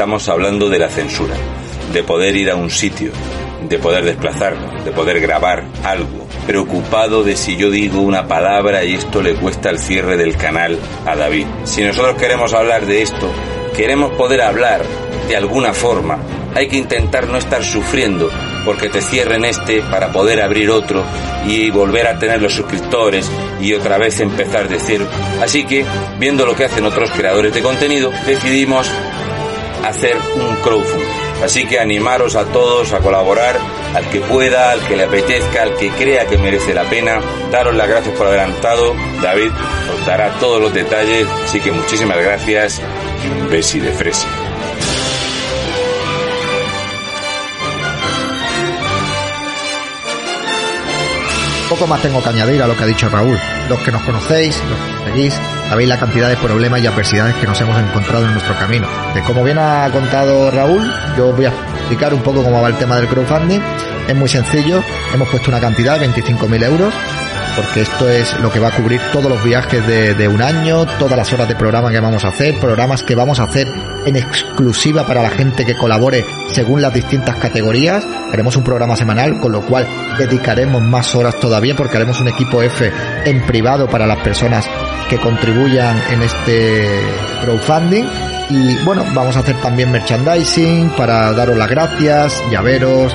estamos hablando de la censura, de poder ir a un sitio, de poder desplazarnos, de poder grabar algo, preocupado de si yo digo una palabra y esto le cuesta el cierre del canal a David. Si nosotros queremos hablar de esto, queremos poder hablar de alguna forma, hay que intentar no estar sufriendo porque te cierren este para poder abrir otro y volver a tener los suscriptores y otra vez empezar de cero. Así que, viendo lo que hacen otros creadores de contenido, decidimos hacer un crowdfunding. Así que animaros a todos a colaborar, al que pueda, al que le apetezca, al que crea que merece la pena. Daros las gracias por adelantado. David os dará todos los detalles. Así que muchísimas gracias y un besi de fresa. Poco más tengo que añadir a lo que ha dicho Raúl. Los que nos conocéis, seguís, sabéis la cantidad de problemas y adversidades que nos hemos encontrado en nuestro camino. De como bien ha contado Raúl, yo voy a explicar un poco cómo va el tema del crowdfunding. Es muy sencillo, hemos puesto una cantidad de 25.000 euros porque esto es lo que va a cubrir todos los viajes de, de, un año, todas las horas de programa que vamos a hacer, programas que vamos a hacer en exclusiva para la gente que colabore según las distintas categorías. Haremos un programa semanal, con lo cual dedicaremos más horas todavía porque haremos un equipo F en privado para las personas que contribuyan en este crowdfunding. Y bueno, vamos a hacer también merchandising para daros las gracias, llaveros,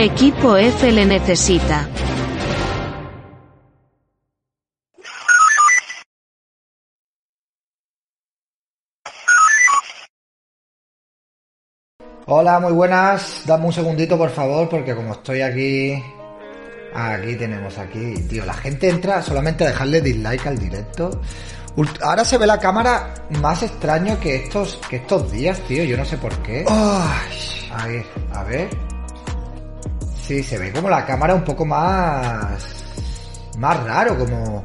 Equipo F le necesita. Hola, muy buenas. Dame un segundito, por favor, porque como estoy aquí... Aquí tenemos aquí, tío, la gente entra solamente a dejarle dislike al directo. Ahora se ve la cámara más extraño que estos, que estos días, tío. Yo no sé por qué. Ay, a ver, a ver. Sí, se ve como la cámara un poco más... Más raro, como...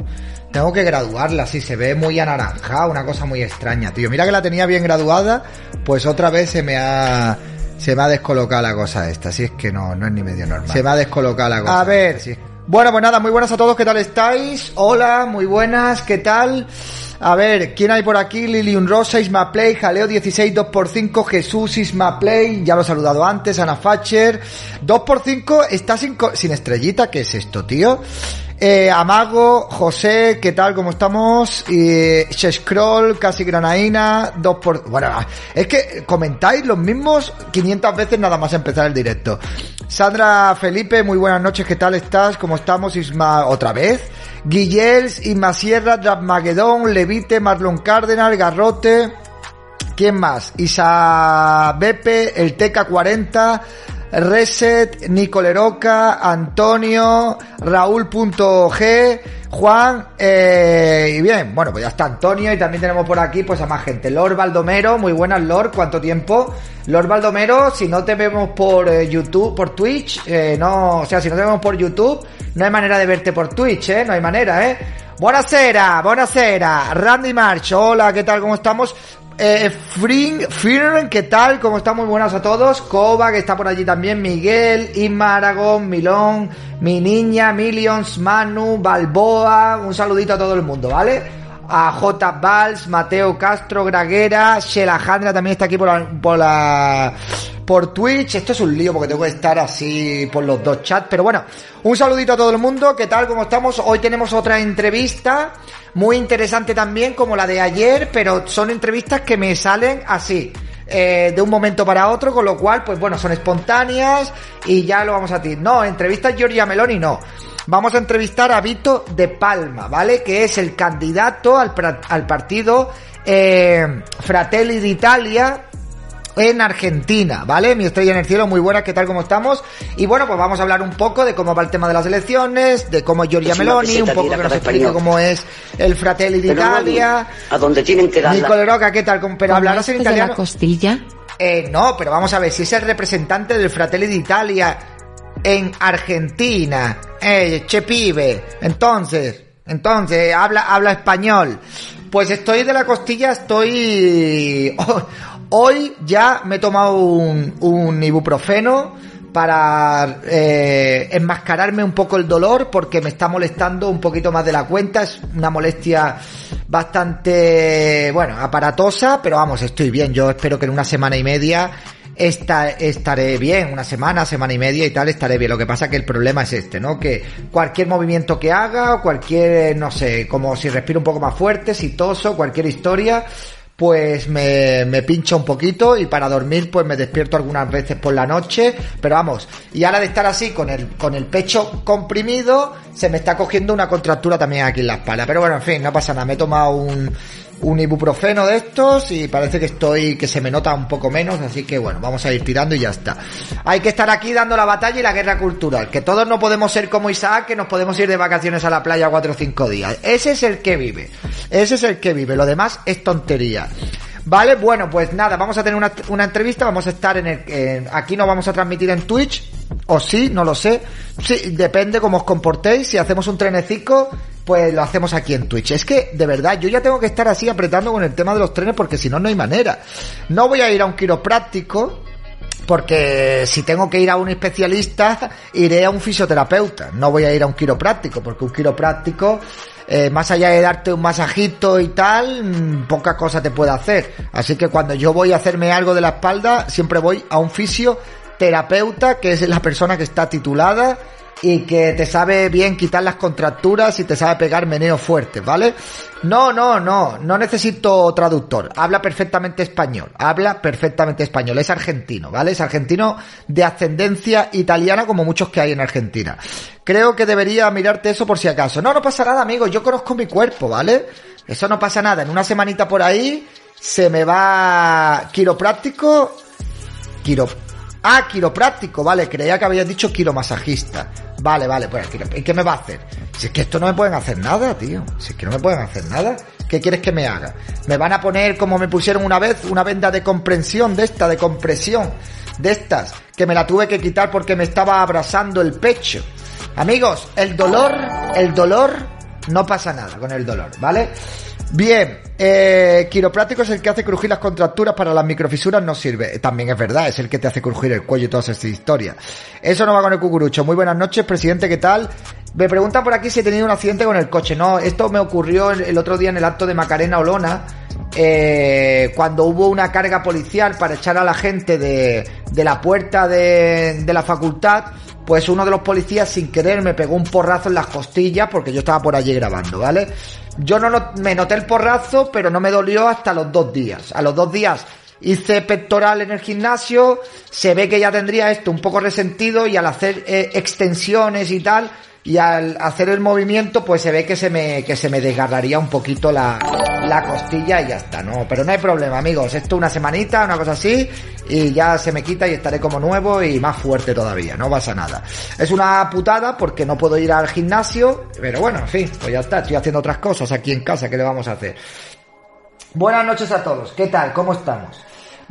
Tengo que graduarla, sí, se ve muy anaranjada, una cosa muy extraña, tío. Mira que la tenía bien graduada, pues otra vez se me ha... Se me ha descolocado la cosa esta, así es que no, no es ni medio normal. Se me ha descolocado la cosa. A ver, esta, sí. Bueno, pues nada, muy buenas a todos, ¿qué tal estáis? Hola, muy buenas, ¿qué tal? A ver, ¿quién hay por aquí? Lilium Rosa, Isma Play, Jaleo 16, 2x5, Jesús, Isma Play, ya lo he saludado antes, Ana Facher. 2x5 está sin, sin estrellita, ¿qué es esto, tío? Eh, Amago, José, ¿qué tal? ¿Cómo estamos? Y Scroll, casi Granaína, 2 por... Bueno, es que comentáis los mismos 500 veces nada más empezar el directo. Sandra Felipe, muy buenas noches, ¿qué tal estás? ¿Cómo estamos? Isma, otra vez. Guillels, Isma Sierra, Drapmagedón, Levite, Marlon Cardenal, Garrote. ¿Quién más? Isa Bepe, el TK40, Reset, Nicoleroca, Antonio, Raúl.g, Juan, eh, y bien, bueno, pues ya está Antonio y también tenemos por aquí pues a más gente. Lord Baldomero, muy buenas Lord, ¿cuánto tiempo? Lord Baldomero, si no te vemos por eh, YouTube, por Twitch, eh, no, o sea, si no te vemos por YouTube, no hay manera de verte por Twitch, eh, no hay manera, eh. Buenasera, buenasera, Randy March, hola, ¿qué tal? ¿Cómo estamos? Eh, Fring, Firn, ¿qué tal? ¿Cómo están? Muy buenas a todos. Coba, que está por allí también. Miguel, Inma Aragón, Milón, mi niña, Millions, Manu, Balboa. Un saludito a todo el mundo, ¿vale? A J. Valls, Mateo Castro, Graguera, Shelajandra también está aquí por la, por la, por Twitch. Esto es un lío porque tengo que estar así por los dos chats. Pero bueno, un saludito a todo el mundo. ¿Qué tal? ¿Cómo estamos? Hoy tenemos otra entrevista muy interesante también como la de ayer, pero son entrevistas que me salen así. Eh, de un momento para otro, con lo cual, pues bueno, son espontáneas y ya lo vamos a decir. No, entrevistas Giorgia Meloni no. vamos a entrevistar a Vito de Palma, ¿vale? Que es el candidato al, al partido eh, Fratelli d'Italia en Argentina, ¿vale? Mi estrella en el cielo, muy buena, ¿qué tal? ¿Cómo estamos? Y bueno, pues vamos a hablar un poco de cómo va el tema de las elecciones, de cómo es Giorgia Meloni, un poco que nos explique cómo es el Fratelli d'Italia. A dónde tienen que dar. Nicole Roca, ¿qué tal? Pero hablarás en italiano. la costilla? Eh, no, pero vamos a ver, si es el representante del Fratelli d'Italia en Argentina, eh, che pibe, entonces, entonces, habla, habla español. Pues estoy de la costilla, estoy... Hoy ya me he tomado un, un ibuprofeno para eh, enmascararme un poco el dolor porque me está molestando un poquito más de la cuenta. Es una molestia bastante, bueno, aparatosa, pero vamos, estoy bien. Yo espero que en una semana y media esta, estaré bien, una semana, semana y media y tal, estaré bien. Lo que pasa que el problema es este, ¿no? Que cualquier movimiento que haga, cualquier, no sé, como si respiro un poco más fuerte, si toso, cualquier historia, pues me, me pincha un poquito y para dormir pues me despierto algunas veces por la noche, pero vamos, y ahora de estar así con el, con el pecho comprimido, se me está cogiendo una contractura también aquí en la espalda, pero bueno, en fin, no pasa nada, me he tomado un, un ibuprofeno de estos y parece que estoy, que se me nota un poco menos, así que bueno, vamos a ir tirando y ya está. Hay que estar aquí dando la batalla y la guerra cultural, que todos no podemos ser como Isaac, que nos podemos ir de vacaciones a la playa cuatro o cinco días. Ese es el que vive, ese es el que vive, lo demás es tontería. Vale, bueno, pues nada, vamos a tener una, una entrevista, vamos a estar en el... aquí no vamos a transmitir en Twitch, o sí, no lo sé. Sí, depende cómo os comportéis, si hacemos un trenecico, pues lo hacemos aquí en Twitch. Es que, de verdad, yo ya tengo que estar así apretando con el tema de los trenes porque si no, no hay manera. No voy a ir a un quiropráctico, porque si tengo que ir a un especialista, iré a un fisioterapeuta. No voy a ir a un quiropráctico, porque un quiropráctico, eh, más allá de darte un masajito y tal, mm, poca cosa te puede hacer. Así que cuando yo voy a hacerme algo de la espalda, siempre voy a un fisioterapeuta, que es la persona que está titulada y que te sabe bien quitar las contracturas y te sabe pegar meneo fuerte, ¿vale? No, no, no, no necesito traductor. Habla perfectamente español. Habla perfectamente español. Es argentino, ¿vale? Es argentino de ascendencia italiana como muchos que hay en Argentina. Creo que debería mirarte eso por si acaso. No, no pasa nada, amigo. Yo conozco mi cuerpo, ¿vale? Eso no pasa nada. En una semanita por ahí se me va quiropráctico. Quiro... Ah, quiropráctico, vale. Creía que habías dicho quiromasajista. Vale, vale, pues ¿y qué me va a hacer? Si es que esto no me pueden hacer nada, tío. Si es que no me pueden hacer nada. ¿Qué quieres que me haga? Me van a poner como me pusieron una vez, una venda de comprensión de esta, de compresión, de estas, que me la tuve que quitar porque me estaba abrasando el pecho. Amigos, el dolor, el dolor, no pasa nada con el dolor, ¿vale? Bien, eh, quiropráctico es el que hace crujir las contracturas para las microfisuras, no sirve. También es verdad, es el que te hace crujir el cuello y todas estas historias. Eso no va con el cucurucho. Muy buenas noches, presidente, ¿qué tal? Me preguntan por aquí si he tenido un accidente con el coche. No, esto me ocurrió el otro día en el acto de Macarena Olona, eh, cuando hubo una carga policial para echar a la gente de, la puerta de la facultad pues uno de los policías sin querer me pegó un porrazo en las costillas porque yo estaba por allí grabando, ¿vale? Yo no me noté el porrazo, pero no me dolió hasta los dos días. A los dos días hice pectoral en el gimnasio, se ve que ya tendría esto un poco resentido y al hacer eh, extensiones y tal, y al hacer el movimiento pues se ve que se me, que se me desgarraría un poquito la, la costilla y ya está, ¿no? Pero no hay problema, amigos, esto una semanita, una cosa así, y ya se me quita y estaré como nuevo y más fuerte todavía, no pasa nada. Es una putada porque no puedo ir al gimnasio, pero bueno, en fin, pues ya está, estoy haciendo otras cosas aquí en casa, ¿qué le vamos a hacer? Buenas noches a todos, ¿qué tal? ¿Cómo estamos?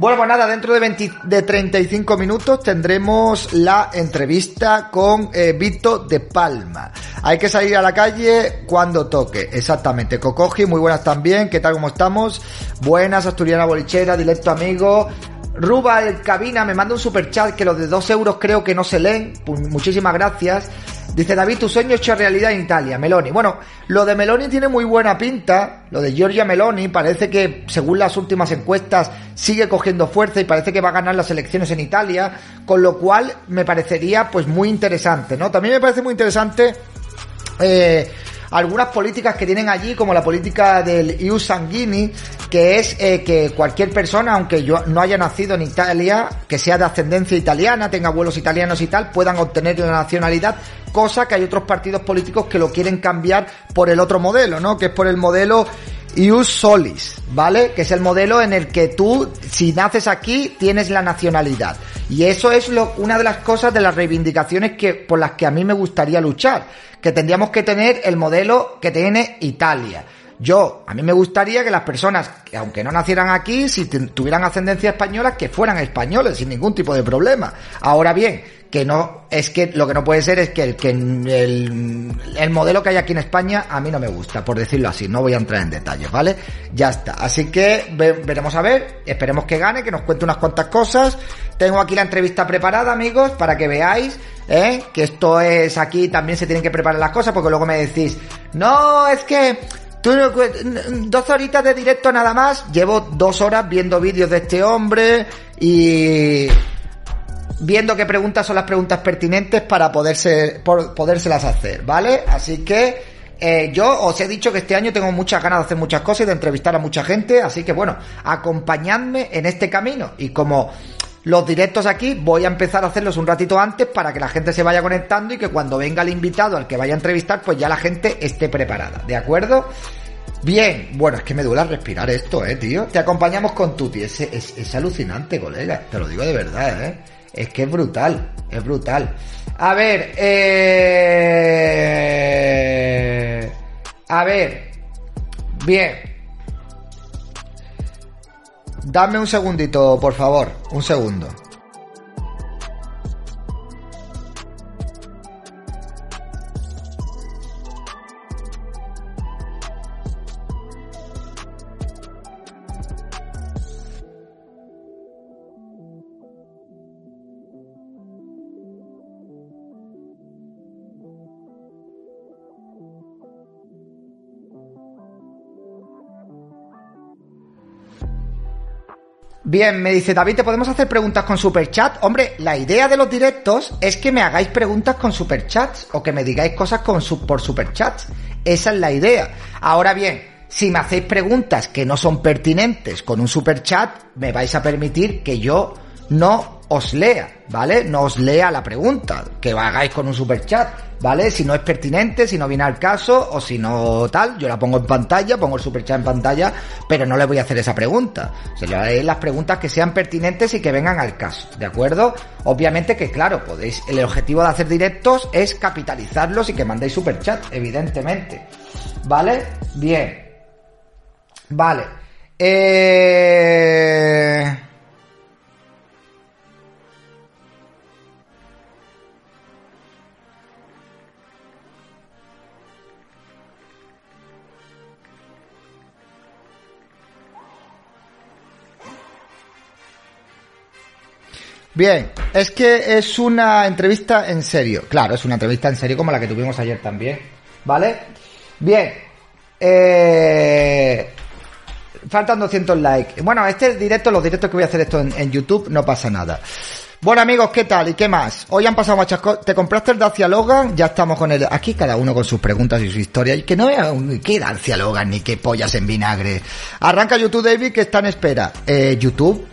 Bueno, pues nada, dentro de, 20, de 35 minutos tendremos la entrevista con eh, Vito de Palma. Hay que salir a la calle cuando toque, exactamente. Cocoji, muy buenas también, ¿qué tal, cómo estamos? Buenas, Asturiana Bolichera, directo amigo. Ruba el Cabina me manda un super chat que los de 2 euros creo que no se leen. Pues muchísimas gracias. Dice David, tu sueño hecho realidad en Italia, Meloni. Bueno, lo de Meloni tiene muy buena pinta. Lo de Giorgia Meloni parece que, según las últimas encuestas, sigue cogiendo fuerza y parece que va a ganar las elecciones en Italia. Con lo cual me parecería pues muy interesante, ¿no? También me parece muy interesante. Eh, algunas políticas que tienen allí, como la política del EU Sanguini, que es eh, que cualquier persona, aunque yo no haya nacido en Italia, que sea de ascendencia italiana, tenga abuelos italianos y tal, puedan obtener la nacionalidad, cosa que hay otros partidos políticos que lo quieren cambiar por el otro modelo, ¿no? Que es por el modelo Ius Solis, ¿vale? Que es el modelo en el que tú, si naces aquí, tienes la nacionalidad. Y eso es lo, una de las cosas de las reivindicaciones que, por las que a mí me gustaría luchar. Que tendríamos que tener el modelo que tiene Italia. Yo, a mí me gustaría que las personas, que aunque no nacieran aquí, si tuvieran ascendencia española, que fueran españoles sin ningún tipo de problema. Ahora bien, que no, es que lo que no puede ser es que, el, que el, el modelo que hay aquí en España a mí no me gusta, por decirlo así, no voy a entrar en detalles, ¿vale? Ya está. Así que veremos a ver, esperemos que gane, que nos cuente unas cuantas cosas. Tengo aquí la entrevista preparada, amigos, para que veáis, ¿eh? Que esto es aquí, también se tienen que preparar las cosas, porque luego me decís, no, es que Tú, dos horitas de directo nada más. Llevo dos horas viendo vídeos de este hombre y viendo qué preguntas son las preguntas pertinentes para poderse, por, podérselas hacer, ¿vale? Así que eh, yo os he dicho que este año tengo muchas ganas de hacer muchas cosas y de entrevistar a mucha gente, así que bueno, acompañadme en este camino y como los directos aquí voy a empezar a hacerlos un ratito antes para que la gente se vaya conectando y que cuando venga el invitado al que vaya a entrevistar, pues ya la gente esté preparada, ¿de acuerdo? Bien, bueno, es que me duele respirar esto, eh, tío. Te acompañamos con Tuti, es, es, es alucinante, colega, te lo digo de verdad, eh. Es que es brutal, es brutal. A ver, eh... A ver, bien. Dame un segundito, por favor. Un segundo. Bien, me dice David, ¿te podemos hacer preguntas con superchat? Hombre, la idea de los directos es que me hagáis preguntas con superchats o que me digáis cosas con por superchats. Esa es la idea. Ahora bien, si me hacéis preguntas que no son pertinentes con un superchat, me vais a permitir que yo no os lea, ¿vale? No os lea la pregunta, que hagáis con un super chat, ¿vale? Si no es pertinente, si no viene al caso, o si no tal, yo la pongo en pantalla, pongo el super chat en pantalla, pero no le voy a hacer esa pregunta. Sea, yo haré las preguntas que sean pertinentes y que vengan al caso, ¿de acuerdo? Obviamente que, claro, podéis, el objetivo de hacer directos es capitalizarlos y que mandéis super chat, evidentemente. ¿Vale? Bien. Vale. Eh... Bien, es que es una entrevista en serio. Claro, es una entrevista en serio como la que tuvimos ayer también. ¿Vale? Bien. Eh... Faltan 200 likes. Bueno, este directo, los directos que voy a hacer esto en, YouTube, no pasa nada. Bueno amigos, ¿qué tal? ¿Y qué más? Hoy han pasado muchas cosas. ¿Te compraste el Dacia Logan? Ya estamos con el... Aquí cada uno con sus preguntas y su historia. Y que no vea qué Dacia Logan ni qué pollas en vinagre. Arranca YouTube David que está en espera. Eh, YouTube,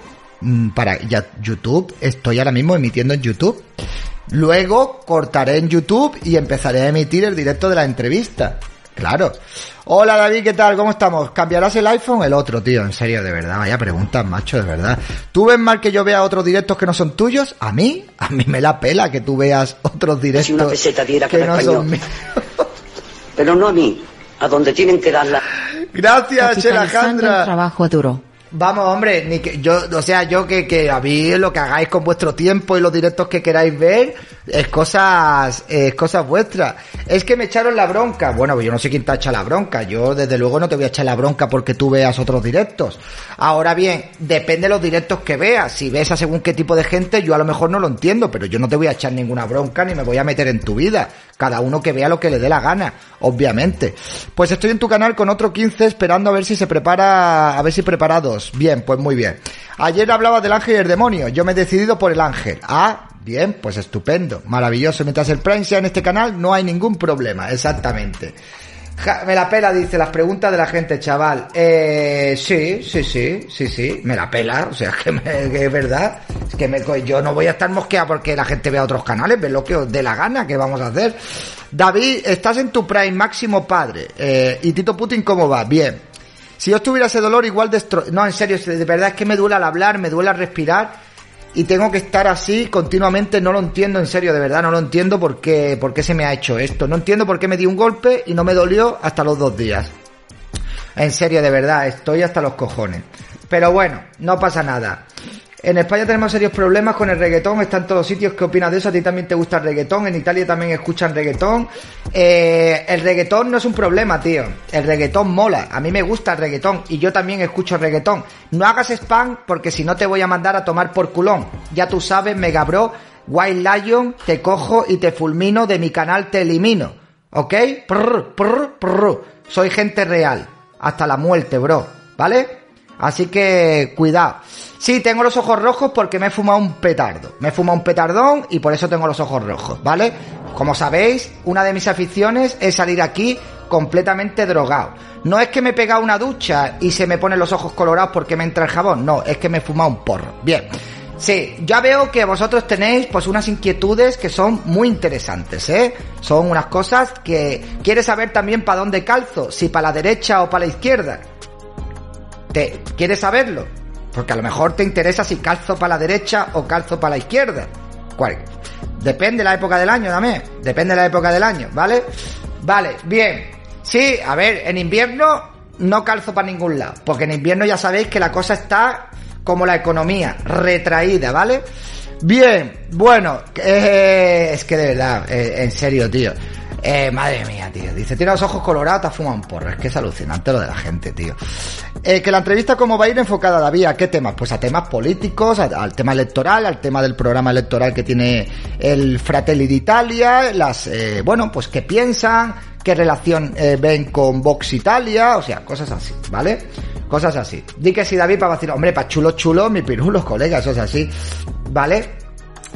para ya YouTube, estoy ahora mismo emitiendo en YouTube. Luego cortaré en YouTube y empezaré a emitir el directo de la entrevista. Claro. Hola David, ¿qué tal? ¿Cómo estamos? ¿Cambiarás el iPhone? El otro, tío, en serio, de verdad. Vaya preguntas, macho, de verdad. ¿Tú ves mal que yo vea otros directos que no son tuyos? ¿A mí? A mí me la pela que tú veas otros directos una que no son míos. Pero no a mí, a donde tienen que darla. Gracias, Alejandra. trabajo duro. Vamos, hombre, ni que yo, o sea, yo que, que a mí lo que hagáis con vuestro tiempo y los directos que queráis ver es cosas, es cosas vuestras. Es que me echaron la bronca. Bueno, pues yo no sé quién te ha echado la bronca. Yo desde luego no te voy a echar la bronca porque tú veas otros directos. Ahora bien, depende de los directos que veas. Si ves a según qué tipo de gente, yo a lo mejor no lo entiendo, pero yo no te voy a echar ninguna bronca ni me voy a meter en tu vida. Cada uno que vea lo que le dé la gana, obviamente. Pues estoy en tu canal con otro 15 esperando a ver si se prepara, a ver si preparados. Bien, pues muy bien. Ayer hablaba del ángel y el demonio. Yo me he decidido por el ángel. Ah, bien, pues estupendo. Maravilloso. Mientras el Prime sea en este canal, no hay ningún problema. Exactamente. Me la pela, dice, las preguntas de la gente, chaval. Eh, sí, sí, sí, sí, sí, me la pela. O sea, que, me- es verdad. Es que me, yo no voy a estar mosqueado porque la gente vea otros canales, ve lo que os dé la gana, que vamos a hacer. David, estás en tu prime máximo padre. Eh, ¿Y Tito Putin cómo va? Bien. Si yo tuviera ese dolor, igual destro... No, en serio, de verdad es que me duele al hablar, me duele al respirar y tengo que estar así continuamente, no lo entiendo, en serio, de verdad, no lo entiendo por qué, por qué se me ha hecho esto. No entiendo por qué me di un golpe y no me dolió hasta los dos días. En serio, de verdad, estoy hasta los cojones. Pero bueno, no pasa nada. En España tenemos serios problemas con el reggaetón, está en todos sitios. ¿Qué opinas de eso? ¿A ti también te gusta el reggaetón? En Italia también escuchan reggaetón. Eh, el reggaetón no es un problema, tío. El reggaetón mola. A mí me gusta el reggaetón y yo también escucho reggaetón. No hagas spam porque si no te voy a mandar a tomar por culón. Ya tú sabes, Mega Bro, Wild Lion, te cojo y te fulmino de mi canal, te elimino. ¿Ok? Prr, prr, prr. Soy gente real. Hasta la muerte, bro. ¿Vale? Así que cuidado. Sí, tengo los ojos rojos porque me he fumado un petardo. Me he fumado un petardón y por eso tengo los ojos rojos, ¿vale? Como sabéis, una de mis aficiones es salir aquí completamente drogado. No es que me he pegado una ducha y se me ponen los ojos colorados porque me entra el jabón, no, es que me he fumado un porro. Bien. Sí, ya veo que vosotros tenéis pues unas inquietudes que son muy interesantes, ¿eh? Son unas cosas que quieres saber también para dónde calzo, si para la derecha o para la izquierda. ¿Te quieres saberlo? Porque a lo mejor te interesa si calzo para la derecha o calzo para la izquierda. ¿Cuál? Depende de la época del año también. Depende de la época del año, ¿vale? Vale, bien. Sí, a ver, en invierno no calzo para ningún lado. Porque en invierno ya sabéis que la cosa está como la economía, retraída, ¿vale? Bien, bueno, eh, es que de verdad, eh, en serio, tío. Eh, madre mía, tío. Dice, tiene los ojos colorados, te ha fumado un porro. Es que es alucinante lo de la gente, tío. Eh, que la entrevista cómo va a ir enfocada, David, ¿a qué temas? Pues a temas políticos, al tema electoral, al tema del programa electoral que tiene el Fratelli d'Italia, las, eh, bueno, pues qué piensan, qué relación eh, ven con Vox Italia, o sea, cosas así, ¿vale? Cosas así. Di que si David para decir, hombre, para chulo chulo, mi pirulos, colegas, o sea, así, ¿vale?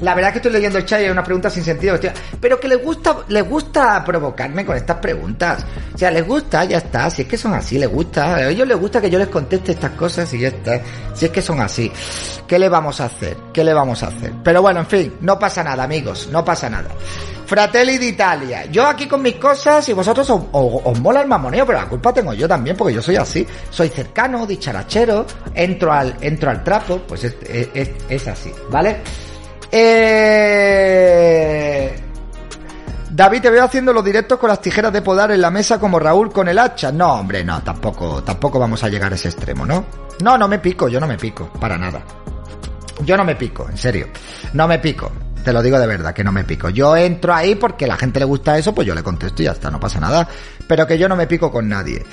La verdad es que estoy leyendo el chat y hay una pregunta sin sentido, hostia. Pero que les gusta, les gusta provocarme con estas preguntas. O sea, les gusta, ya está. Si es que son así, les gusta. A ellos les gusta que yo les conteste estas cosas y ya está. Si es que son así. ¿Qué le vamos a hacer? ¿Qué le vamos a hacer? Pero bueno, en fin, no pasa nada, amigos. No pasa nada. Fratelli d'Italia. Yo aquí con mis cosas y vosotros os, mola el mamoneo, pero la culpa tengo yo también porque yo soy así. Soy cercano, dicharachero, entro al, entro al trapo, pues es, es- es- es así, ¿vale? Eh... David, te veo haciendo los directos con las tijeras de podar en la mesa como Raúl con el hacha. No, hombre, no, tampoco, tampoco vamos a llegar a ese extremo, ¿no? No, no me pico, yo no me pico, para nada. Yo no me pico, en serio. No me pico. Te lo digo de verdad, que no me pico. Yo entro ahí porque a la gente le gusta eso, pues yo le contesto y ya está, no pasa nada. Pero que yo no me pico con nadie.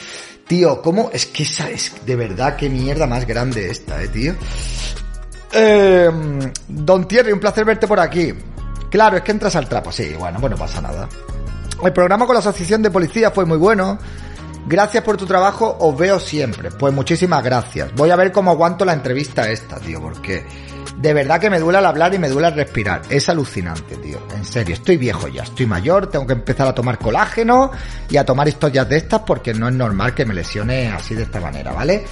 Tío, ¿cómo? Es que esa es de verdad qué mierda más grande esta, eh, tío. Eh, Don Thierry, un placer verte por aquí. Claro, es que entras al trapo. Sí, bueno, pues no pasa nada. El programa con la Asociación de Policía fue muy bueno. Gracias por tu trabajo, os veo siempre. Pues muchísimas gracias. Voy a ver cómo aguanto la entrevista esta, tío, porque de verdad que me duele al hablar y me duele al respirar. Es alucinante, tío. En serio, estoy viejo ya, estoy mayor, tengo que empezar a tomar colágeno y a tomar historias de estas porque no es normal que me lesione así de esta manera, ¿vale?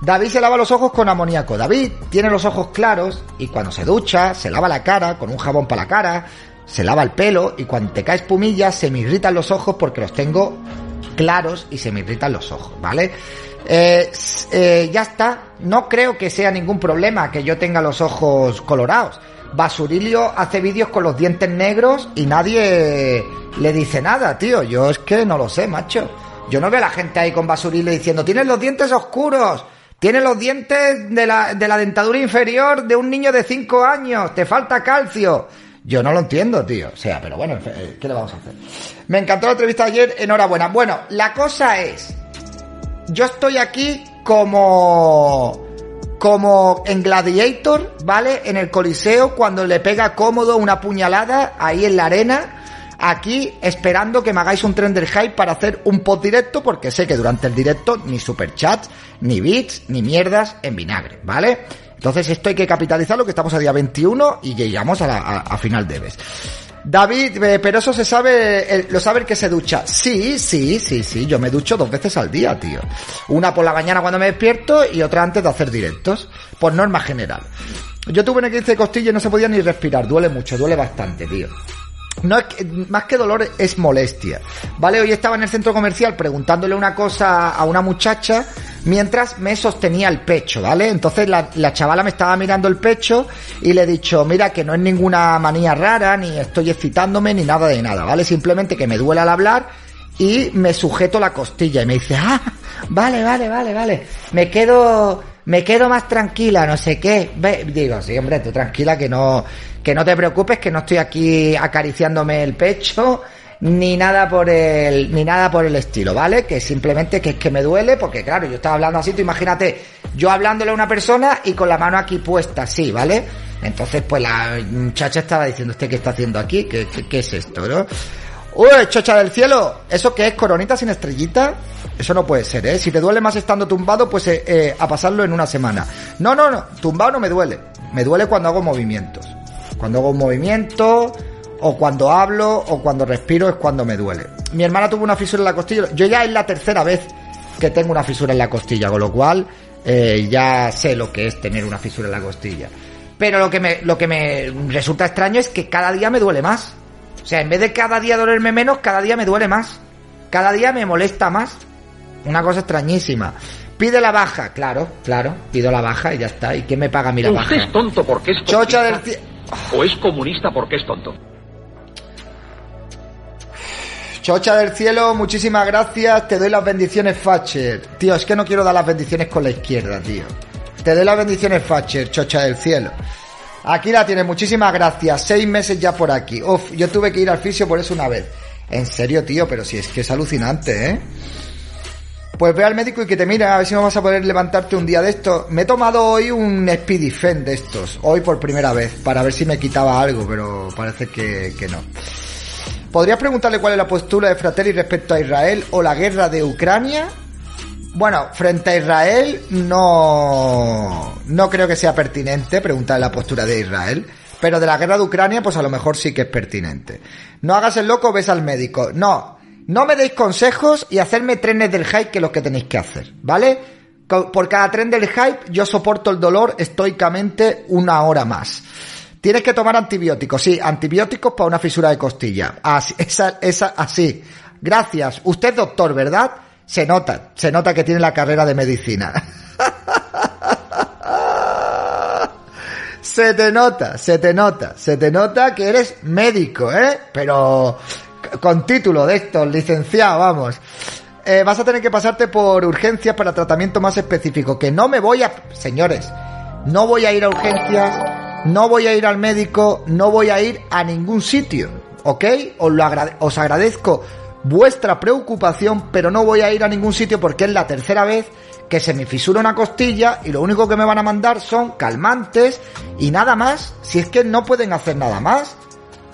David se lava los ojos con amoníaco. David tiene los ojos claros y cuando se ducha, se lava la cara con un jabón para la cara, se lava el pelo y cuando te cae espumilla se me irritan los ojos porque los tengo claros y se me irritan los ojos, ¿vale? Eh, eh, ya está, no creo que sea ningún problema que yo tenga los ojos colorados. Basurilio hace vídeos con los dientes negros y nadie le dice nada, tío. Yo es que no lo sé, macho. Yo no veo a la gente ahí con Basurilio diciendo, tienes los dientes oscuros, tienes los dientes de la, de la dentadura inferior de un niño de 5 años, te falta calcio. Yo no lo entiendo, tío. O sea, pero bueno, eh, ¿qué le vamos a hacer? Me encantó la entrevista de ayer, enhorabuena. Bueno, la cosa es, yo estoy aquí como como en Gladiator, ¿vale? En el Coliseo cuando le pega cómodo una puñalada ahí en la arena. Aquí esperando que me hagáis un trender hype para hacer un post directo porque sé que durante el directo ni superchats, ni bits, ni mierdas en vinagre, ¿vale? Entonces esto hay que capitalizarlo que estamos a día 21 y llegamos a, la- a final de mes. David, eh, pero eso se sabe, eh, lo sabe el que se ducha. Sí, sí, sí, sí, yo me ducho dos veces al día, tío. Una por la mañana cuando me despierto y otra antes de hacer directos. Por norma general. Yo tuve una crisis de costilla y no se podía ni respirar. Duele mucho, duele bastante, tío. No es que- más que dolor es molestia. Vale, hoy estaba en el centro comercial preguntándole una cosa a una muchacha mientras me sostenía el pecho, ¿vale? Entonces la, la chavala me estaba mirando el pecho y le he dicho, mira que no es ninguna manía rara, ni estoy excitándome, ni nada de nada, ¿vale? Simplemente que me duele al hablar y me sujeto la costilla y me dice, ah, vale, vale, vale, vale, me quedo, me quedo más tranquila, no sé qué. Ve- digo, sí, hombre, tú tranquila que no, que no te preocupes, que no estoy aquí acariciándome el pecho, ni nada por el, ni nada por el estilo, ¿vale? Que simplemente que es que me duele, porque claro, yo estaba hablando así, tú imagínate, yo hablándole a una persona y con la mano aquí puesta, así, ¿vale? Entonces, pues la muchacha estaba diciendo, ¿usted qué está haciendo aquí? ¿Qué, qué, qué es esto, no? Uy, chocha del cielo, ¿eso qué es? ¿Coronita sin estrellita? Eso no puede ser, ¿eh? Si te duele más estando tumbado, pues eh, eh, a pasarlo en una semana. No, no, no, tumbado no me duele. Me duele cuando hago movimientos. Cuando hago un movimiento, o cuando hablo, o cuando respiro, es cuando me duele. Mi hermana tuvo una fisura en la costilla. Yo ya es la tercera vez que tengo una fisura en la costilla, con lo cual eh, ya sé lo que es tener una fisura en la costilla. Pero lo que me, lo que me resulta extraño es que cada día me duele más. O sea, en vez de cada día dolerme menos, cada día me duele más. Cada día me molesta más. Una cosa extrañísima. Pide la baja, claro, claro, pido la baja y ya está. ¿Y quién me paga a mí la baja? ¿Usted es tonto porque es Chocha del ¿O es comunista porque es tonto? Chocha del cielo, muchísimas gracias. Te doy las bendiciones, Facher. Tío, es que no quiero dar las bendiciones con la izquierda, tío. Te doy las bendiciones, Facher, Chocha del cielo. Aquí la tienes, muchísimas gracias. Seis meses ya por aquí. Uf, yo tuve que ir al fisio por eso una vez. En serio, tío, pero si es que es alucinante, ¿eh? Pues ve al médico y que te mira, a ver si no vas a poder levantarte un día de esto. Me he tomado hoy un Speedy Fen de estos, hoy por primera vez, para ver si me quitaba algo, pero parece que, que no. ¿Podrías preguntarle cuál es la postura de Fratelli respecto a Israel o la guerra de Ucrania? Bueno, frente a Israel no, no creo que sea pertinente preguntarle la postura de Israel. Pero de la guerra de Ucrania, pues a lo mejor sí que es pertinente. No hagas el loco, ves al médico. No, no me deis consejos y hacerme trenes del hype que es lo que tenéis que hacer, ¿vale? Por cada tren del hype yo soporto el dolor estoicamente una hora más. Tienes que tomar antibióticos, sí, antibióticos para una fisura de costilla. Así, esa, esa, así. Gracias. Usted es doctor, ¿verdad? Se nota, se nota que tiene la carrera de medicina. Se te nota, se te nota, se te nota que eres médico, ¿eh? Pero con título de estos, licenciado, vamos. Eh, vas a tener que pasarte por urgencias para tratamiento más específico. Que no me voy a... Señores, no voy a ir a urgencias, no voy a ir al médico, no voy a ir a ningún sitio, ¿ok? Os, lo os agradezco vuestra preocupación, pero no voy a ir a ningún sitio porque es la tercera vez que se me fisura una costilla y lo único que me van a mandar son calmantes y nada más. Si es que no pueden hacer nada más.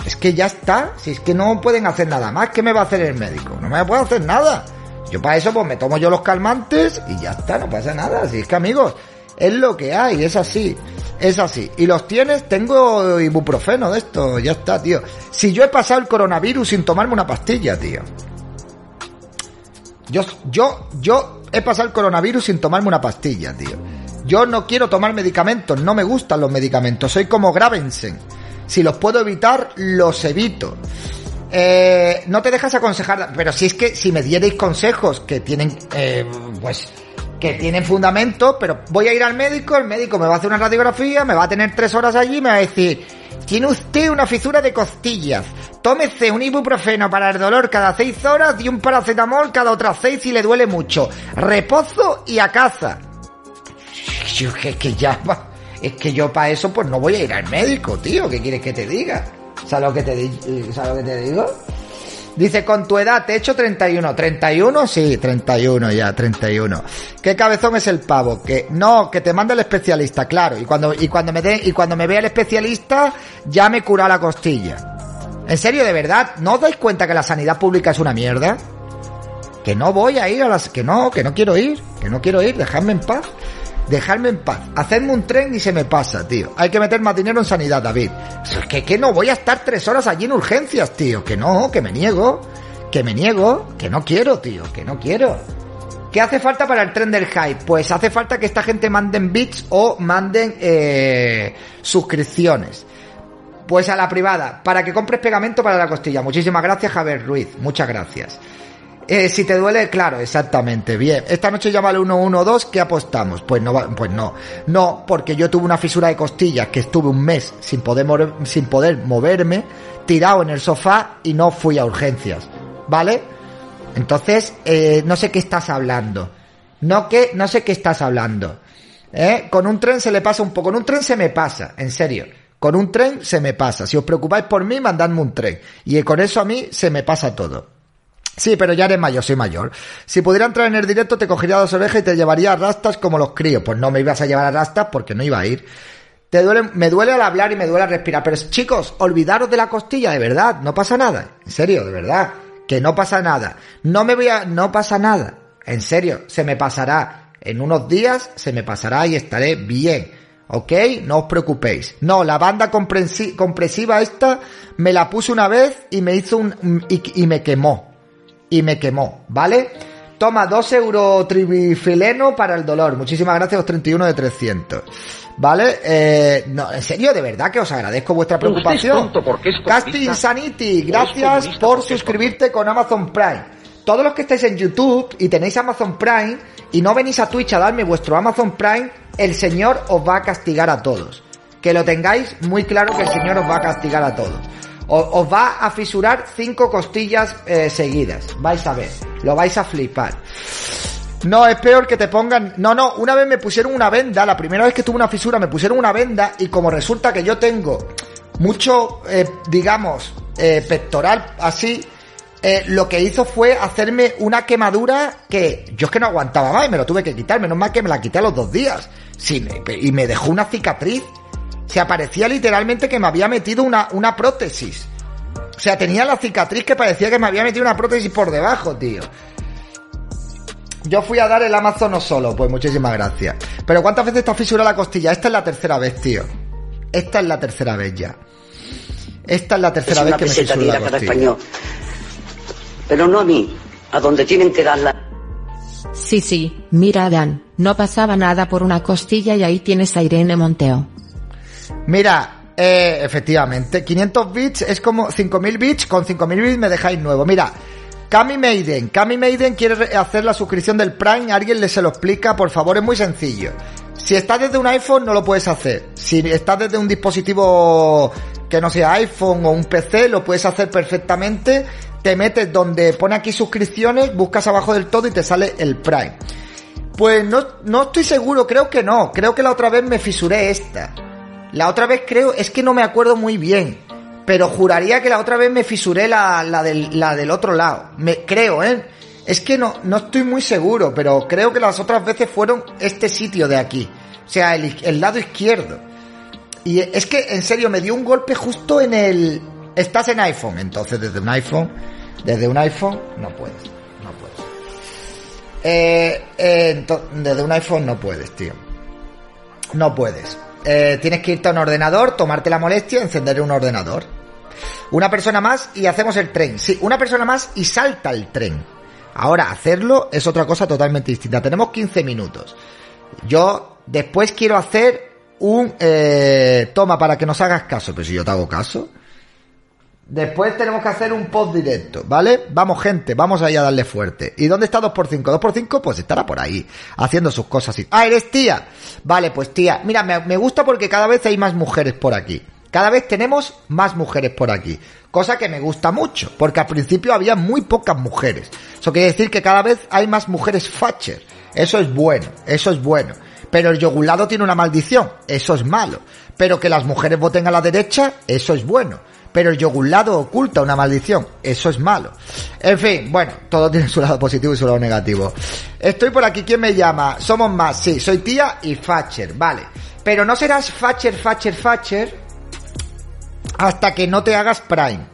Es que ya está. Si es que no pueden hacer nada más, ¿qué me va a hacer el médico? No me puede hacer nada. Yo para eso pues me tomo yo los calmantes y ya está, no pasa nada. Si es que amigos, es lo que hay, es así. Es así. Y los tienes, tengo ibuprofeno de esto, ya está, tío. Si yo he pasado el coronavirus sin tomarme una pastilla, tío. Yo, yo, yo he pasado el coronavirus sin tomarme una pastilla, tío. Yo no quiero tomar medicamentos, no me gustan los medicamentos, soy como Gravensen. Si los puedo evitar, los evito. Eh, no te dejas aconsejar, pero si es que si me dierais consejos que tienen, eh, pues, que tienen fundamento, pero voy a ir al médico, el médico me va a hacer una radiografía, me va a tener tres horas allí me va a decir, tiene usted una fisura de costillas, tómese un ibuprofeno para el dolor cada seis horas y un paracetamol cada otras seis si le duele mucho, reposo y a casa. Que, que ya, es que yo para eso pues no voy a ir al médico, tío, ¿qué quieres que te diga? ¿Sabes lo que te, ¿sabes lo que te digo? Dice, con tu edad, te he hecho 31. ¿31? Sí, 31 ya, 31. ¿Qué cabezón es el pavo? Que, no, que te manda el especialista, claro. Y cuando, y cuando me y cuando me vea el especialista, ya me cura la costilla. En serio, de verdad, ¿no os dais cuenta que la sanidad pública es una mierda? Que no voy a ir a las, que no, que no quiero ir, que no quiero ir, dejadme en paz. Dejarme en paz. Hacerme un tren y se me pasa, tío. Hay que meter más dinero en sanidad, David. Es que, que no voy a estar tres horas allí en urgencias, tío. Que no, que me niego. Que me niego. Que no quiero, tío. Que no quiero. ¿Qué hace falta para el tren del hype? Pues hace falta que esta gente manden bits o manden eh, suscripciones. Pues a la privada, para que compres pegamento para la costilla. Muchísimas gracias, Javier Ruiz. Muchas gracias. Eh, si te duele, claro, exactamente. Bien. Esta noche llama al 112, ¿qué apostamos? Pues no, pues no. No, porque yo tuve una fisura de costillas que estuve un mes sin poder, sin poder moverme, tirado en el sofá y no fui a urgencias. ¿Vale? Entonces, eh, no sé qué estás hablando. No que, no sé qué estás hablando. ¿Eh? Con un tren se le pasa un poco. Con un tren se me pasa, en serio. Con un tren se me pasa. Si os preocupáis por mí, mandadme un tren. Y con eso a mí se me pasa todo. Sí, pero ya eres mayor, soy mayor. Si pudiera entrar en el directo, te cogería dos orejas y te llevaría a rastas como los críos. Pues no me ibas a llevar a rastas porque no iba a ir. Te duele, me duele al hablar y me duele al respirar. Pero chicos, olvidaros de la costilla, de verdad. No pasa nada. En serio, de verdad que no pasa nada. No me voy a, no pasa nada. En serio, se me pasará. En unos días se me pasará y estaré bien. ¿Ok? No os preocupéis. No, la banda compresiva esta me la puse una vez y me hizo un, y, me quemó. Y me quemó, ¿vale? Toma, 2 euros tribifileno para el dolor. Muchísimas gracias, los 31 de 300. ¿Vale? Eh, no, en serio, de verdad que os agradezco vuestra preocupación. Casti Insanity, gracias por suscribirte con Amazon Prime. Todos los que estáis en YouTube y tenéis Amazon Prime y no venís a Twitch a darme vuestro Amazon Prime, el Señor os va a castigar a todos. Que lo tengáis muy claro que el Señor os va a castigar a todos. Os, va a fisurar cinco costillas eh, seguidas. Vais a ver. Lo vais a flipar. No, es peor que te pongan. No, no, una vez me pusieron una venda, la primera vez que tuve una fisura me pusieron una venda y como resulta que yo tengo mucho, eh, digamos, eh, pectoral así, lo que hizo fue hacerme una quemadura que yo es que no aguantaba más y me lo tuve que quitar. Menos mal que me la quité a los dos días. Y me dejó una cicatriz. Se aparecía literalmente que me había metido una, una prótesis. O sea, tenía la cicatriz que parecía que me había metido una prótesis por debajo, tío. Yo fui a dar el Amazon no solo, pues muchísimas gracias. Pero ¿cuántas veces te has fisurado la costilla? Esta es la tercera vez, tío. Esta es la tercera vez ya. Esta es la tercera vez que me fisuro la costilla. Pero no a mí, a donde tienen que darla. Sí, sí, mira Dan, no pasaba nada por una costilla y ahí tienes a Irene Monteo. Mira, eh, efectivamente, 500 bits es como 5000 bits, con 5000 bits me dejáis nuevo. Mira, Cami Maiden, Cami Maiden quiere hacer la suscripción del Prime, alguien le se lo explica, por favor, es muy sencillo. Si estás desde un iPhone no lo puedes hacer. Si estás desde un dispositivo que no sea iPhone o un PC, lo puedes hacer perfectamente. Te metes donde pone aquí suscripciones, buscas abajo del todo y te sale el Prime. Pues no, no estoy seguro, creo que no. Creo que la otra vez me fisuré esta. La otra vez creo, es que no me acuerdo muy bien pero juraría que la otra vez me fisuré la, la, del, la del otro lado. Me, creo, ¿eh? Es que no, no estoy muy seguro, pero creo que las otras veces fueron este sitio de aquí. O sea, el, el lado izquierdo. Y es que, en serio, me dio un golpe justo en el... Estás en iPhone, entonces desde un iPhone, desde un iPhone no puedes, no puedes. Eh, eh, desde un iPhone no puedes, tío. No puedes. Eh, tienes que irte a un ordenador, tomarte la molestia, encender un ordenador. Una persona más y hacemos el tren. Sí, una persona más y salta el tren. Ahora, hacerlo es otra cosa totalmente distinta. Tenemos 15 minutos. Yo después quiero hacer un... Eh, toma para que nos hagas caso. Pero si yo te hago caso. Después tenemos que hacer un post directo, ¿vale? Vamos gente, vamos ahí a darle fuerte. ¿Y dónde está 2x5? 2x5 pues estará por ahí, haciendo sus cosas. Ah, eres tía. Vale, pues tía. Mira, me gusta porque cada vez hay más mujeres por aquí. Cada vez tenemos más mujeres por aquí, cosa que me gusta mucho, porque al principio había muy pocas mujeres. Eso quiere decir que cada vez hay más mujeres facher. Eso es bueno, eso es bueno. Pero el yogulado tiene una maldición, eso es malo. Pero que las mujeres voten a la derecha, eso es bueno. Pero el yogulado oculta una maldición, eso es malo. En fin, bueno, todo tiene su lado positivo y su lado negativo. Estoy por aquí, ¿quién me llama? Somos más, sí, soy tía y facher, vale. Pero no serás facher, facher, facher hasta que no te hagas Prime.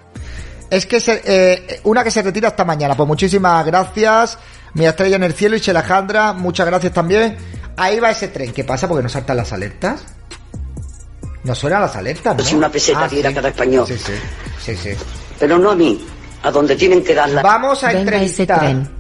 Es que eh, una que se retira hasta mañana. Pues muchísimas gracias. Mi estrella en el cielo y Chelajandra, muchas gracias también. Ahí va ese tren. ¿Qué pasa? Porque no saltan las alertas. No suenan las alertas, ¿no? Si una peseta Ah, diera sí. cada español. Sí, sí. Sí, sí. Pero no a mí, a donde tienen que darla. Vamos a Venga ese entrevistar. tren.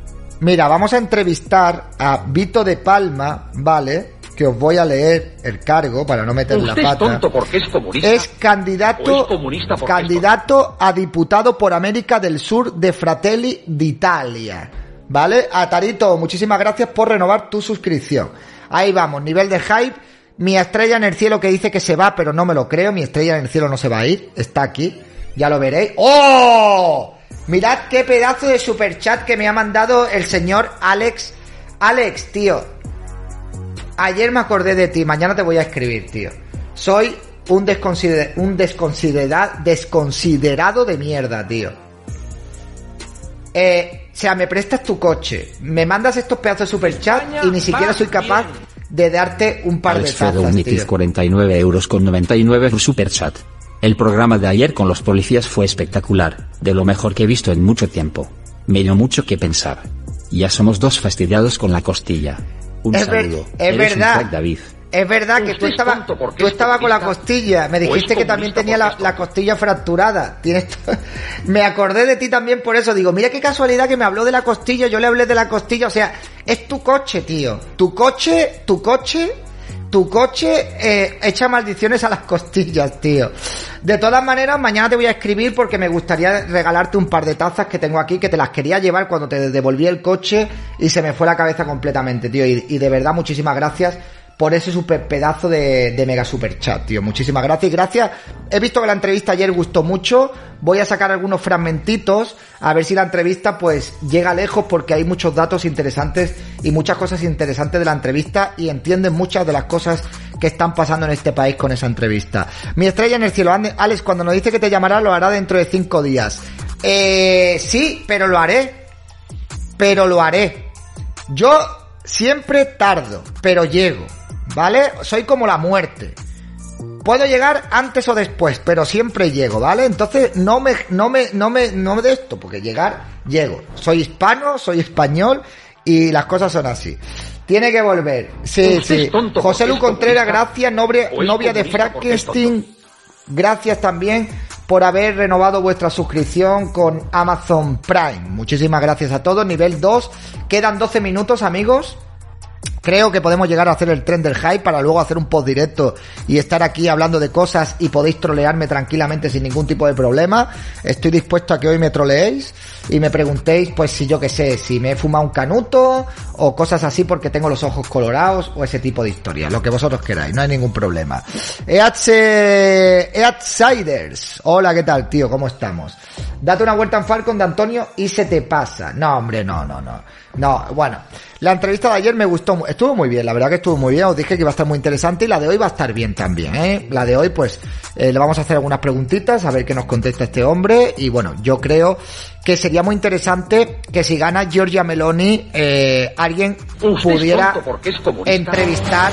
Mira, vamos a entrevistar a Vito de Palma, ¿vale? Que os voy a leer el cargo para no meter la Usted es pata. tonto porque es comunista. Es candidato, ¿O es comunista porque candidato a diputado por América del Sur de Fratelli d'Italia. ¿Vale? A Tarito, muchísimas gracias por renovar tu suscripción. Ahí vamos, nivel de hype. Mi estrella en el cielo que dice que se va, pero no me lo creo. Mi estrella en el cielo no se va a ir. Está aquí. Ya lo veréis. ¡Oh! Mirad qué pedazo de superchat que me ha mandado el señor Alex. Alex, tío. Ayer me acordé de ti, mañana te voy a escribir, tío. Soy un, desconsider un desconsidera desconsiderado de mierda, tío. Eh, o sea, me prestas tu coche, me mandas estos pedazos de superchat y ni siquiera soy capaz de darte un par Alex de tazas, Fedonitis tío. 49 euros con 99 super chat. El programa de ayer con los policías fue espectacular, de lo mejor que he visto en mucho tiempo. Me dio mucho que pensar. Ya somos dos fastidiados con la costilla. Un Es ver- saludo. es Eres un verdad. crack, David. Es verdad que tú es estabas tú es estabas con la costilla. Me dijiste que también tenía la, costilla fracturada. Tienes me acordé de ti también por eso. Digo, mira qué casualidad que me habló de la costilla. Yo le hablé de la costilla. O sea, es tu coche, tío. Tu coche, tu coche, tu coche eh, echa maldiciones a las costillas, tío. De todas maneras, mañana te voy a escribir porque me gustaría regalarte un par de tazas que tengo aquí que te las quería llevar cuando te devolví el coche y se me fue la cabeza completamente, tío. Y, y de verdad, muchísimas gracias por ese super pedazo de, de mega super chat, tío. Muchísimas gracias. Gracias. He visto que la entrevista ayer gustó mucho. Voy a sacar algunos fragmentitos a ver si la entrevista pues llega lejos porque hay muchos datos interesantes y muchas cosas interesantes de la entrevista y entienden muchas de las cosas que están pasando en este país con esa entrevista. Mi estrella en el cielo, Alex, cuando nos dice que te llamará, lo hará dentro de cinco días. Eh, sí, pero lo haré. Pero lo haré. Yo siempre tardo, pero llego. ¿Vale? Soy como la muerte. Puedo llegar antes o después, pero siempre llego, ¿vale? Entonces no me, no me, no me, no me de esto, porque llegar, llego. Soy hispano, soy español y las cosas son así. Tiene que volver. Sí, sí. tonto José Lu Contreras, gracias. Novia, de. Frankenstein. Gracias también por haber renovado vuestra suscripción con Amazon Prime. Muchísimas gracias a todos. Nivel 2. Quedan 12 minutos, amigos. Creo que podemos llegar a hacer el tren del hype para luego hacer un post directo y estar aquí hablando de cosas y podéis trolearme tranquilamente sin ningún tipo de problema. Estoy dispuesto a que hoy me troleéis y me preguntéis, pues si yo que sé, si me he fumado un canuto o cosas así porque tengo los ojos colorados o ese tipo de historias, lo que vosotros queráis, no hay ningún problema. EH, hola, ¿qué tal, tío? ¿Cómo estamos? Date una vuelta en Falcon de Antonio y se te pasa. No, hombre, no, no, no. No, bueno, la entrevista de ayer me gustó, estuvo muy bien, la verdad que estuvo muy bien, os dije que iba a estar muy interesante y la de hoy va a estar bien también, ¿eh? La de hoy, pues, eh, le vamos a hacer algunas preguntitas, a ver qué nos contesta este hombre y bueno, yo creo que sería muy interesante que si gana Giorgia Meloni, eh, alguien es pudiera tonto es entrevistar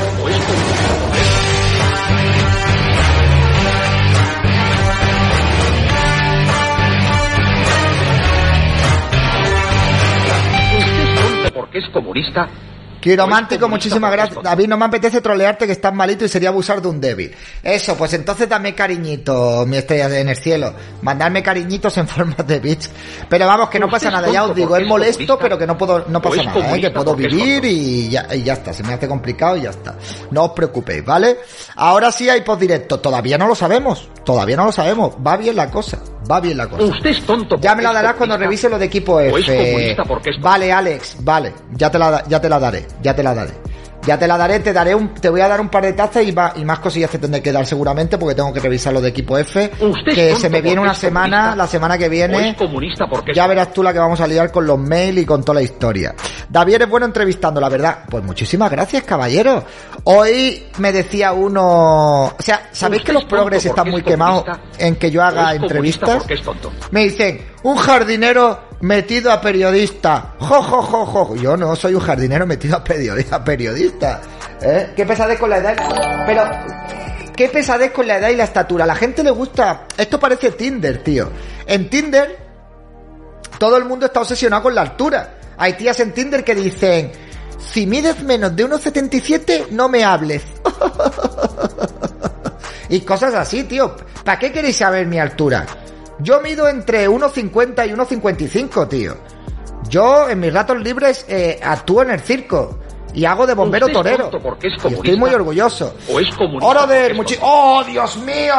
porque es comunista. Quiromántico, muchísimas gracias. David, no me apetece trolearte que estás malito y sería abusar de un débil. Eso, pues entonces dame cariñito, mi estrella en el cielo. Mandarme cariñitos en forma de bits. Pero vamos, que no Usted pasa nada, ya os digo, es es molesto, pero que no puedo, no O pasa nada, ¿eh? que puedo vivir y ya, y ya está, se me hace complicado y ya está. No os preocupéis, ¿vale? Ahora sí hay post directo, todavía no lo sabemos, todavía no lo sabemos, va bien la cosa, va bien la cosa. Usted es tonto Ya me la darás cuando revise lo de equipo F. Vale, Alex, vale. Ya te la, ya te la daré, ya te la daré. Ya te la daré, te daré un, te voy a dar un par de tazas y, va- y más cosillas te tendré que dar seguramente porque tengo que revisar lo de equipo F. Usted Que se me viene una semana, comunista. la semana que viene. comunista porque Ya verás tú la que vamos a liar con los mails y con toda la historia. David es bueno entrevistando, la verdad. Pues muchísimas gracias, caballero. Hoy me decía uno, o sea, ¿sabéis que los progres están muy quemados en que yo haga entrevistas? Me dicen, un jardinero metido a periodista. Jo, jo, jo, jo. Yo no soy un jardinero metido a periodista. periodista. ¿Eh? Qué pesadez con la edad. Pero, qué pesadez con la edad y la estatura. La gente le gusta. Esto parece Tinder, tío. En Tinder, todo el mundo está obsesionado con la altura. Hay tías en Tinder que dicen, si mides menos de 1,77 no me hables. y cosas así, tío. ¿Para qué queréis saber mi altura? Yo mido entre 1,50 y 1,55, tío. Yo en mis ratos libres eh, actúo en el circo y hago de bombero Usted torero. porque es Y estoy muy orgulloso. O es comunista Oro de muchi-. ¡Oh, Dios mío!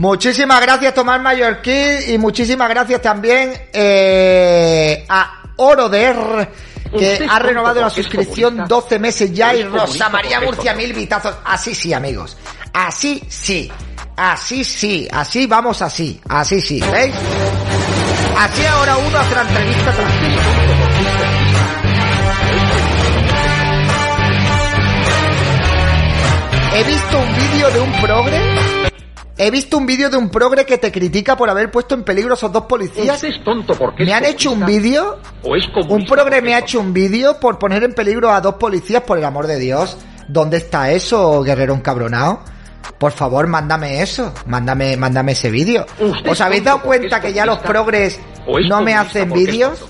Muchísimas gracias Tomás Mallorquí y muchísimas gracias también eh, a Oroder que ha renovado la suscripción comunista. 12 meses ya y Rosa María Murcia mil vitazos. Así sí, amigos. Así sí. Así sí. Así vamos así. Así sí. ¿Veis? Así ahora uno hace la entrevista tranquilo. He visto un vídeo de un progre. He visto un vídeo de un progre que te critica por haber puesto en peligro a esos dos policías. Es tonto porque Me han hecho un vídeo O es comunista un progre me ha hecho un vídeo por poner en peligro a dos policías, por el amor de Dios. ¿Dónde está eso, guerrero encabronado? Por favor, mándame eso. Mándame, mándame ese vídeo. ¿Os habéis dado cuenta que ya los progres no me hacen vídeos?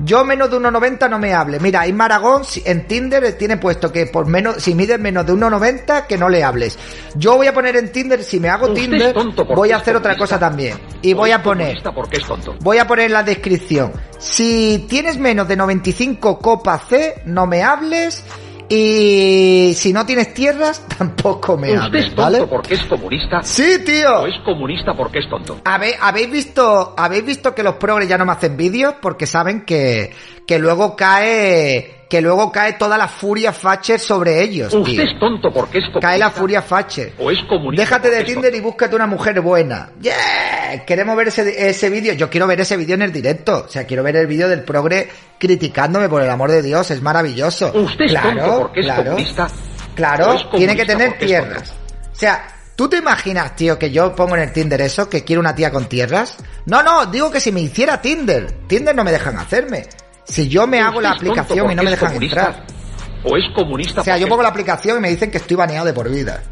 Yo menos de 1,90 no me hable. Mira, Isma Aragón si- en Tinder tiene puesto que por menos, si mides menos de 1,90 que no le hables. Yo voy a poner en Tinder, si me hago Usted Tinder, voy a hacer otra cosa también. Y voy a poner. Voy a poner en la descripción. Si tienes menos de 95 copa C, no me hables. Y si no tienes tierras, tampoco me Usted hables, es tonto ¿vale? porque es comunista. Sí, tío. O es comunista porque es tonto. ¿Habe- ¿Habéis visto, habéis visto que los progres ya no me hacen vídeos? Porque saben que, que luego cae, que luego cae toda la furia Thatcher sobre ellos, tío. Usted es tonto porque es. Cae la furia Thatcher. O es comunista. Déjate de Tinder y búscate una mujer buena. ¡Yeah! Queremos ver ese, ese vídeo. Yo quiero ver ese vídeo en el directo. O sea, quiero ver el vídeo del progre criticándome por el amor de Dios. Es maravilloso. Usted es claro, tonto porque es claro, comunista. Claro, comunista tiene que tener tierras. O sea, ¿tú te imaginas, tío, que yo pongo en el Tinder eso, que quiero una tía con tierras? No, no, digo que si me hiciera Tinder. Tinder no me dejan hacerme. Si yo me hago la aplicación y no me dejan comunista. entrar. O es comunista O sea, yo pongo la aplicación y me dicen que estoy baneado de por vida.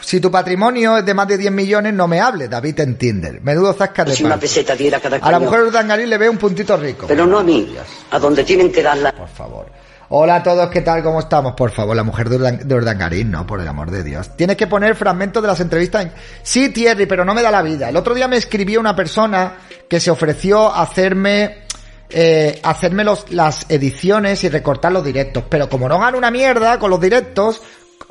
Si tu patrimonio es de más de 10 millones, no me hables, David en Tinder. Menudo zasca de Si una pan. peseta diera cada A la mujer de Urdangarín le veo un puntito rico. Pero no a mí, a donde tienen que darla. Por favor. Hola a todos, ¿qué tal? ¿Cómo estamos? Por favor, la mujer de, Urdan- Urdangarín, no, por el amor de Dios. Tienes que poner fragmentos de las entrevistas en... Sí, Thierry, pero no me da la vida. El otro día me escribió una persona que se ofreció a hacerme... eh, hacerme los, las ediciones y recortar los directos. Pero como no gano una mierda con los directos,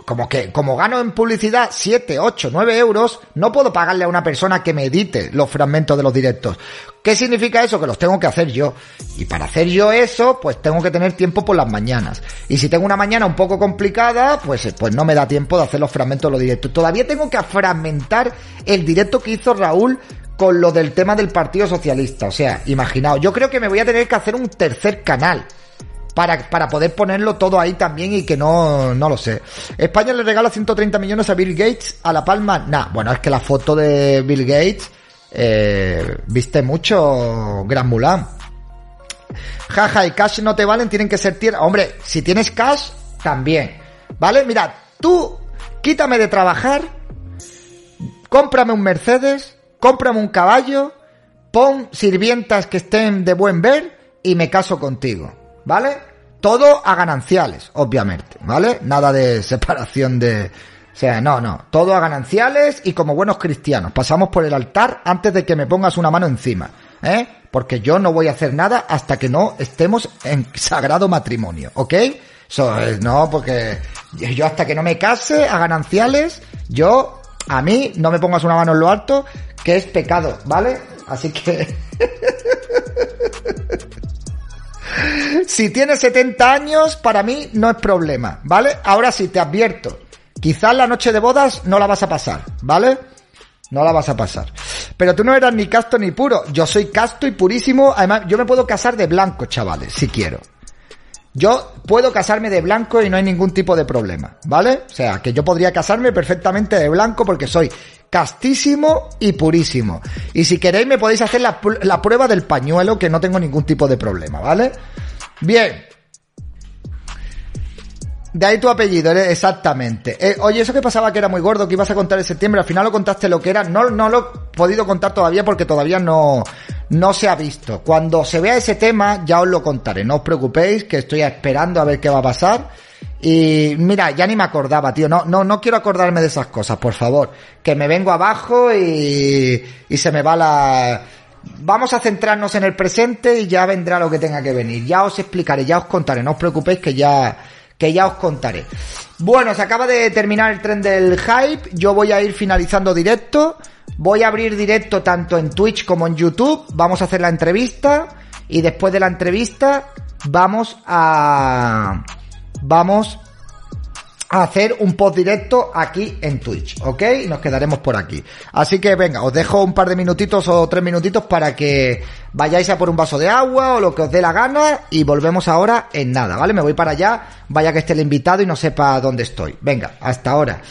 como que, como gano en publicidad 7, 8, 9 euros, no puedo pagarle a una persona que me edite los fragmentos de los directos. ¿Qué significa eso? Que los tengo que hacer yo. Y para hacer yo eso, pues tengo que tener tiempo por las mañanas. Y si tengo una mañana un poco complicada, pues, eh, pues no me da tiempo de hacer los fragmentos de los directos. Todavía tengo que fragmentar el directo que hizo Raúl con lo del tema del Partido Socialista. O sea, imaginaos, yo creo que me voy a tener que hacer un tercer canal para, para poder ponerlo todo ahí también y que no, no lo sé. España le regala 130 millones a Bill Gates a La Palma. Nah, bueno, es que la foto de Bill Gates, eh, viste mucho Gran Mulan. Jaja, y cash no te valen, tienen que ser tierra. Hombre, si tienes cash, también. ¿Vale? Mira, tú quítame de trabajar, cómprame un Mercedes, cómprame un caballo, pon sirvientas que estén de buen ver y me caso contigo. ¿Vale? Todo a gananciales, obviamente, ¿vale? Nada de separación de... O sea, no, no, todo a gananciales y como buenos cristianos. Pasamos por el altar antes de que me pongas una mano encima, ¿eh? Porque yo no voy a hacer nada hasta que no estemos en sagrado matrimonio, ¿ok? Eso es, no, porque yo hasta que no me case a gananciales, yo, a mí, no me pongas una mano en lo alto, que es pecado, ¿vale? Así que... Si tienes 70 años, para mí no es problema, ¿vale? Ahora sí, te advierto. Quizás la noche de bodas no la vas a pasar, ¿vale? No la vas a pasar. Pero tú no eras ni casto ni puro. Yo soy casto y purísimo. Además, yo me puedo casar de blanco, chavales, si quiero. Yo puedo casarme de blanco y no hay ningún tipo de problema, ¿vale? O sea, que yo podría casarme perfectamente de blanco porque soy castísimo y purísimo. Y si queréis me podéis hacer la, pr- la prueba del pañuelo que no tengo ningún tipo de problema, ¿vale? Bien. De ahí tu apellido, exactamente. Eh, oye, eso que pasaba que era muy gordo, que ibas a contar en septiembre, al final lo contaste lo que era. No, no lo he podido contar todavía porque todavía no, no se ha visto. Cuando se vea ese tema, ya os lo contaré. No os preocupéis, que estoy esperando a ver qué va a pasar. Y mira, ya ni me acordaba, tío. No, no, no quiero acordarme de esas cosas, por favor. Que me vengo abajo y, y se me va la... Vamos a centrarnos en el presente y ya vendrá lo que tenga que venir. Ya os explicaré, ya os contaré. No os preocupéis que ya, que ya os contaré. Bueno, se acaba de terminar el tren del hype. Yo voy a ir finalizando directo. Voy a abrir directo tanto en Twitch como en YouTube. Vamos a hacer la entrevista. Y después de la entrevista, vamos a. Vamos a hacer un post directo aquí en Twitch, ¿ok? Nos quedaremos por aquí. Así que venga, os dejo un par de minutitos o tres minutitos para que vayáis a por un vaso de agua o lo que os dé la gana y volvemos ahora en nada, ¿vale? Me voy para allá, vaya que esté el invitado y no sepa dónde estoy. Venga, hasta ahora.